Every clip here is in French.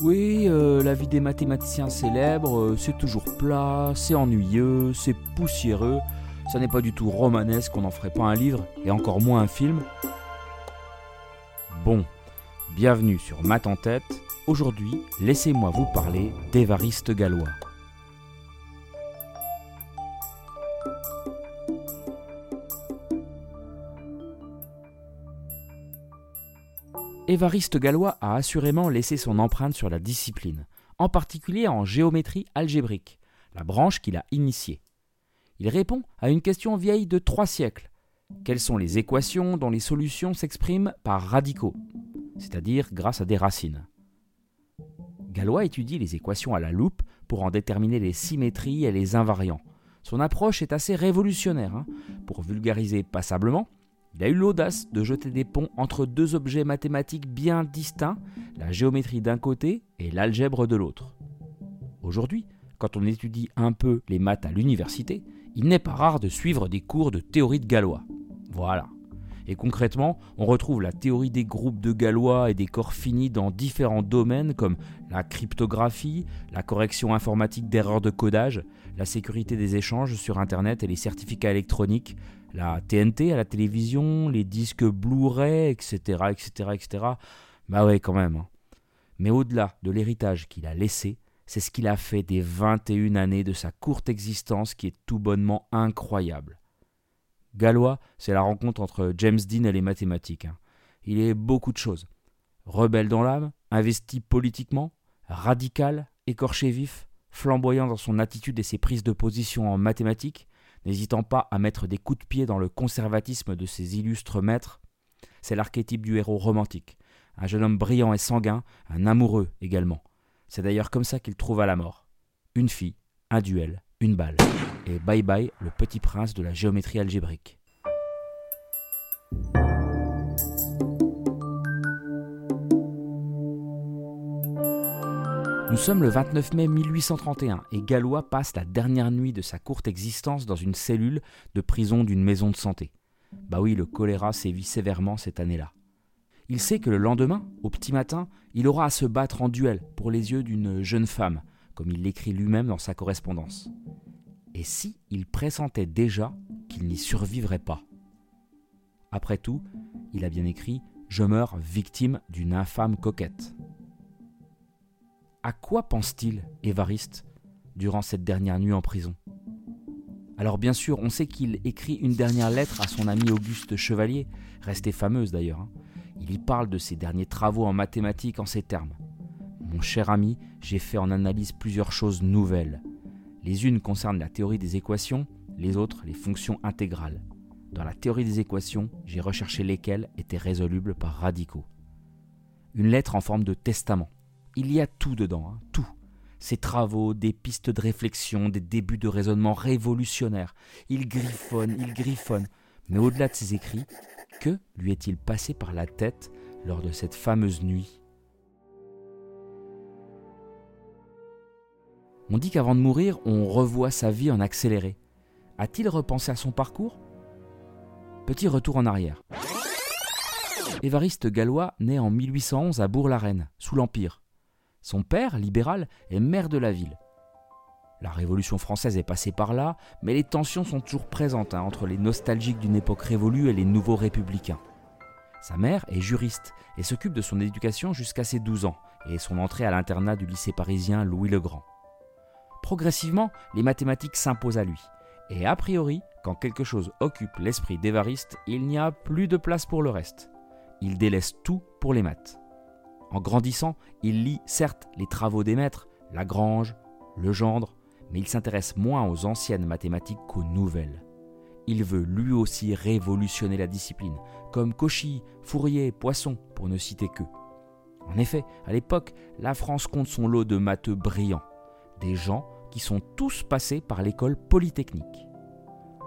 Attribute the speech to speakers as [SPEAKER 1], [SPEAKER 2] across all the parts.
[SPEAKER 1] Oui, euh, la vie des mathématiciens célèbres, euh, c'est toujours plat, c'est ennuyeux, c'est poussiéreux, ça n'est pas du tout romanesque, on n'en ferait pas un livre, et encore moins un film. Bon, bienvenue sur Math en tête. Aujourd'hui, laissez-moi vous parler d'Évariste Gallois. Évariste Gallois a assurément laissé son empreinte sur la discipline, en particulier en géométrie algébrique, la branche qu'il a initiée. Il répond à une question vieille de trois siècles. Quelles sont les équations dont les solutions s'expriment par radicaux, c'est-à-dire grâce à des racines? Galois étudie les équations à la loupe pour en déterminer les symétries et les invariants. Son approche est assez révolutionnaire. Hein. Pour vulgariser passablement, il a eu l'audace de jeter des ponts entre deux objets mathématiques bien distincts, la géométrie d'un côté et l'algèbre de l'autre. Aujourd'hui, quand on étudie un peu les maths à l'université, il n'est pas rare de suivre des cours de théorie de Galois. Voilà. Et concrètement, on retrouve la théorie des groupes de Galois et des corps finis dans différents domaines comme la cryptographie, la correction informatique d'erreurs de codage, la sécurité des échanges sur Internet et les certificats électroniques, la TNT à la télévision, les disques Blu-ray, etc., etc., etc. Bah ouais, quand même. Hein. Mais au-delà de l'héritage qu'il a laissé, c'est ce qu'il a fait des 21 années de sa courte existence qui est tout bonnement incroyable. Gallois, c'est la rencontre entre James Dean et les mathématiques. Hein. Il est beaucoup de choses. Rebelle dans l'âme, investi politiquement, radical, écorché vif, flamboyant dans son attitude et ses prises de position en mathématiques, n'hésitant pas à mettre des coups de pied dans le conservatisme de ses illustres maîtres, c'est l'archétype du héros romantique, un jeune homme brillant et sanguin, un amoureux également. C'est d'ailleurs comme ça qu'il trouva la mort. Une fille, un duel, une balle. Et bye bye le petit prince de la géométrie algébrique. Nous sommes le 29 mai 1831 et Gallois passe la dernière nuit de sa courte existence dans une cellule de prison d'une maison de santé. Bah oui, le choléra sévit sévèrement cette année-là. Il sait que le lendemain, au petit matin, il aura à se battre en duel pour les yeux d'une jeune femme, comme il l'écrit lui-même dans sa correspondance. Et si il pressentait déjà qu'il n'y survivrait pas? Après tout, il a bien écrit Je meurs victime d'une infâme coquette. À quoi pense-t-il, Évariste, durant cette dernière nuit en prison? Alors bien sûr, on sait qu'il écrit une dernière lettre à son ami Auguste Chevalier, restée fameuse d'ailleurs. Hein. Il y parle de ses derniers travaux en mathématiques en ces termes. Mon cher ami, j'ai fait en analyse plusieurs choses nouvelles. Les unes concernent la théorie des équations, les autres les fonctions intégrales. Dans la théorie des équations, j'ai recherché lesquelles étaient résolubles par radicaux. Une lettre en forme de testament il y a tout dedans, hein, tout. Ses travaux, des pistes de réflexion, des débuts de raisonnement révolutionnaires. Il griffonne, il griffonne. Mais au-delà de ses écrits, que lui est-il passé par la tête lors de cette fameuse nuit? On dit qu'avant de mourir, on revoit sa vie en accéléré. A-t-il repensé à son parcours? Petit retour en arrière. Évariste Gallois naît en 1811 à Bourg-la-Reine, sous l'Empire. Son père, libéral, est maire de la ville. La Révolution française est passée par là, mais les tensions sont toujours présentes hein, entre les nostalgiques d'une époque révolue et les nouveaux républicains. Sa mère est juriste et s'occupe de son éducation jusqu'à ses 12 ans et son entrée à l'internat du lycée parisien Louis le Grand. Progressivement, les mathématiques s'imposent à lui. Et a priori, quand quelque chose occupe l'esprit d'Évariste, il n'y a plus de place pour le reste. Il délaisse tout pour les maths. En grandissant, il lit certes les travaux des maîtres, Lagrange, Legendre, mais il s'intéresse moins aux anciennes mathématiques qu'aux nouvelles. Il veut lui aussi révolutionner la discipline, comme Cauchy, Fourier, Poisson, pour ne citer qu'eux. En effet, à l'époque, la France compte son lot de matheux brillants, des gens qui sont tous passés par l'école polytechnique.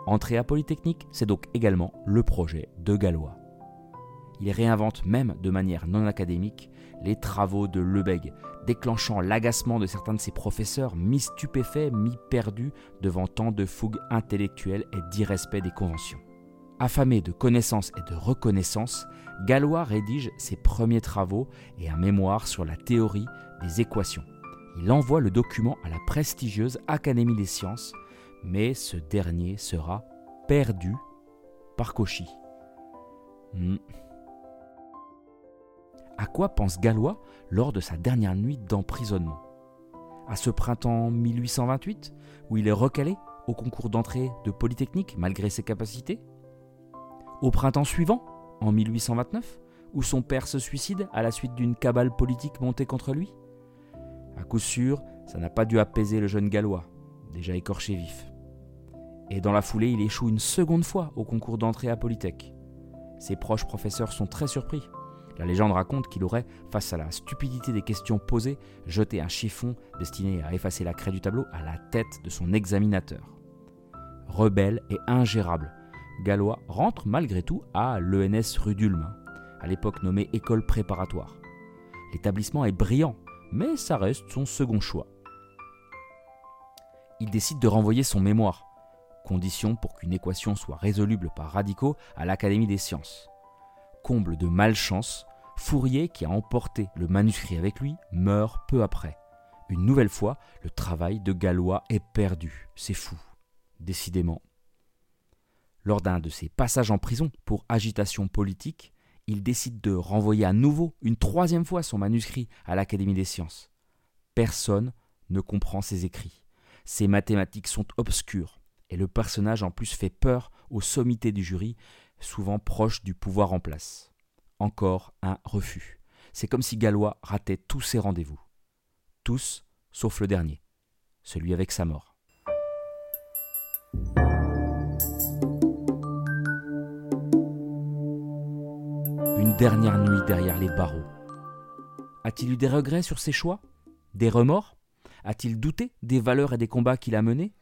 [SPEAKER 1] Entrer à Polytechnique, c'est donc également le projet de Gallois. Il réinvente même de manière non académique les travaux de Lebesgue, déclenchant l'agacement de certains de ses professeurs mi-stupéfaits, mi-perdus devant tant de fougue intellectuelle et d'irrespect des conventions. Affamé de connaissances et de reconnaissance, Gallois rédige ses premiers travaux et un mémoire sur la théorie des équations. Il envoie le document à la prestigieuse Académie des sciences, mais ce dernier sera perdu par Cauchy. Hmm. À quoi pense Gallois lors de sa dernière nuit d'emprisonnement? À ce printemps 1828, où il est recalé au concours d'entrée de Polytechnique malgré ses capacités? Au printemps suivant, en 1829, où son père se suicide à la suite d'une cabale politique montée contre lui? À coup sûr, ça n'a pas dû apaiser le jeune Gallois, déjà écorché vif. Et dans la foulée, il échoue une seconde fois au concours d'entrée à Polytech. Ses proches professeurs sont très surpris. La légende raconte qu'il aurait, face à la stupidité des questions posées, jeté un chiffon destiné à effacer la craie du tableau à la tête de son examinateur. Rebelle et ingérable, Gallois rentre malgré tout à l'ENS rue d'Ulm, à l'époque nommée école préparatoire. L'établissement est brillant, mais ça reste son second choix. Il décide de renvoyer son mémoire, condition pour qu'une équation soit résoluble par radicaux à l'Académie des sciences. Comble de malchance, Fourier, qui a emporté le manuscrit avec lui, meurt peu après. Une nouvelle fois, le travail de Gallois est perdu. C'est fou. Décidément. Lors d'un de ses passages en prison pour agitation politique, il décide de renvoyer à nouveau, une troisième fois, son manuscrit à l'Académie des sciences. Personne ne comprend ses écrits. Ses mathématiques sont obscures, et le personnage en plus fait peur aux sommités du jury, souvent proche du pouvoir en place. Encore un refus. C'est comme si Gallois ratait tous ses rendez-vous. Tous, sauf le dernier, celui avec sa mort. Une dernière nuit derrière les barreaux. A-t-il eu des regrets sur ses choix? Des remords? A-t-il douté des valeurs et des combats qu'il a menés?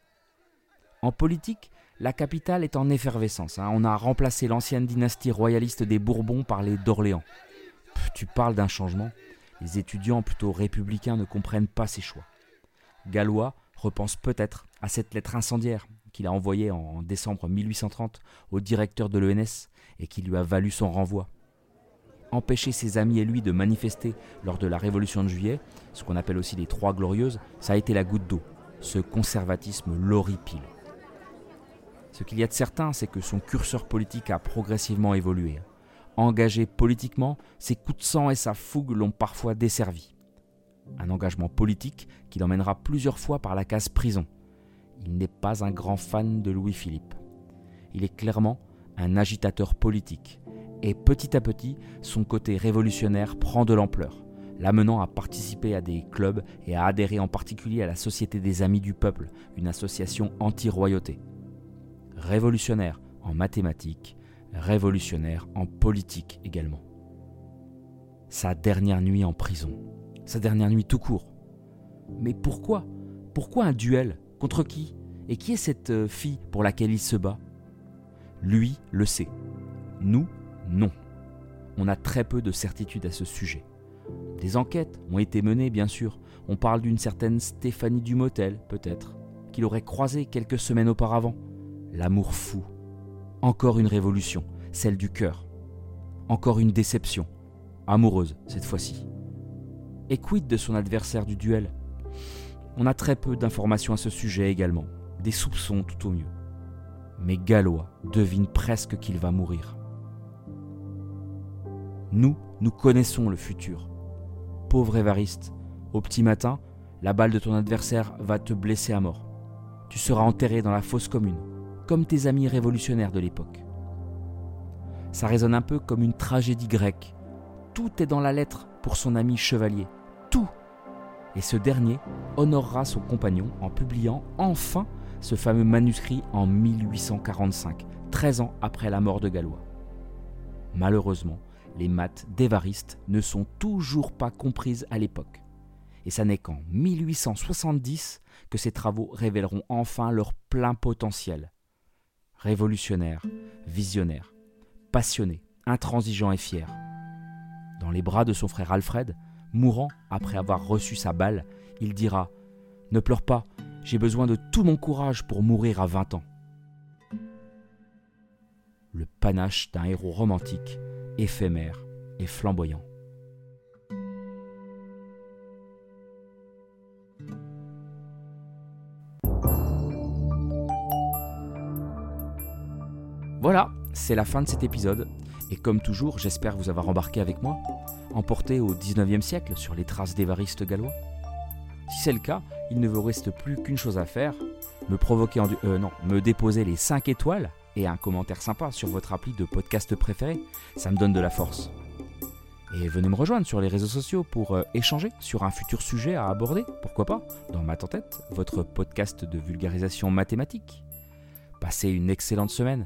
[SPEAKER 1] En politique, la capitale est en effervescence. Hein. On a remplacé l'ancienne dynastie royaliste des Bourbons par les d'Orléans. Tu parles d'un changement Les étudiants plutôt républicains ne comprennent pas ces choix. Gallois repense peut-être à cette lettre incendiaire qu'il a envoyée en décembre 1830 au directeur de l'ENS et qui lui a valu son renvoi. Empêcher ses amis et lui de manifester lors de la Révolution de juillet, ce qu'on appelle aussi les Trois Glorieuses, ça a été la goutte d'eau. Ce conservatisme l'horripile. Ce qu'il y a de certain, c'est que son curseur politique a progressivement évolué. Engagé politiquement, ses coups de sang et sa fougue l'ont parfois desservi. Un engagement politique qui l'emmènera plusieurs fois par la case prison. Il n'est pas un grand fan de Louis-Philippe. Il est clairement un agitateur politique. Et petit à petit, son côté révolutionnaire prend de l'ampleur, l'amenant à participer à des clubs et à adhérer en particulier à la Société des Amis du Peuple, une association anti-royauté révolutionnaire en mathématiques, révolutionnaire en politique également. Sa dernière nuit en prison, sa dernière nuit tout court. Mais pourquoi Pourquoi un duel Contre qui Et qui est cette euh, fille pour laquelle il se bat? Lui le sait. Nous, non. On a très peu de certitude à ce sujet. Des enquêtes ont été menées, bien sûr. On parle d'une certaine Stéphanie Dumotel, peut-être, qu'il aurait croisée quelques semaines auparavant l'amour fou. Encore une révolution, celle du cœur. Encore une déception, amoureuse cette fois-ci. Et quid de son adversaire du duel? On a très peu d'informations à ce sujet également, des soupçons tout au mieux. Mais Gallois devine presque qu'il va mourir. Nous, nous connaissons le futur. Pauvre Évariste, au petit matin, la balle de ton adversaire va te blesser à mort. Tu seras enterré dans la fosse commune, comme tes amis révolutionnaires de l'époque. Ça résonne un peu comme une tragédie grecque. Tout est dans la lettre pour son ami chevalier. Tout. Et ce dernier honorera son compagnon en publiant enfin ce fameux manuscrit en 1845, 13 ans après la mort de Gallois. Malheureusement, les maths d'Évariste ne sont toujours pas comprises à l'époque. Et ça n'est qu'en 1870 que ces travaux révéleront enfin leur plein potentiel révolutionnaire, visionnaire, passionné, intransigeant et fier. Dans les bras de son frère Alfred, mourant après avoir reçu sa balle, il dira Ne pleure pas, j'ai besoin de tout mon courage pour mourir à 20 ans. Le panache d'un héros romantique, éphémère et flamboyant. Voilà, c'est la fin de cet épisode. Et comme toujours, j'espère vous avoir embarqué avec moi, emporté au 19e siècle sur les traces d'Évariste gallois. Si c'est le cas, il ne vous reste plus qu'une chose à faire, me provoquer en du... Euh, me déposer les 5 étoiles et un commentaire sympa sur votre appli de podcast préféré. Ça me donne de la force. Et venez me rejoindre sur les réseaux sociaux pour euh, échanger sur un futur sujet à aborder, pourquoi pas, dans Ma Tête, votre podcast de vulgarisation mathématique. Passez une excellente semaine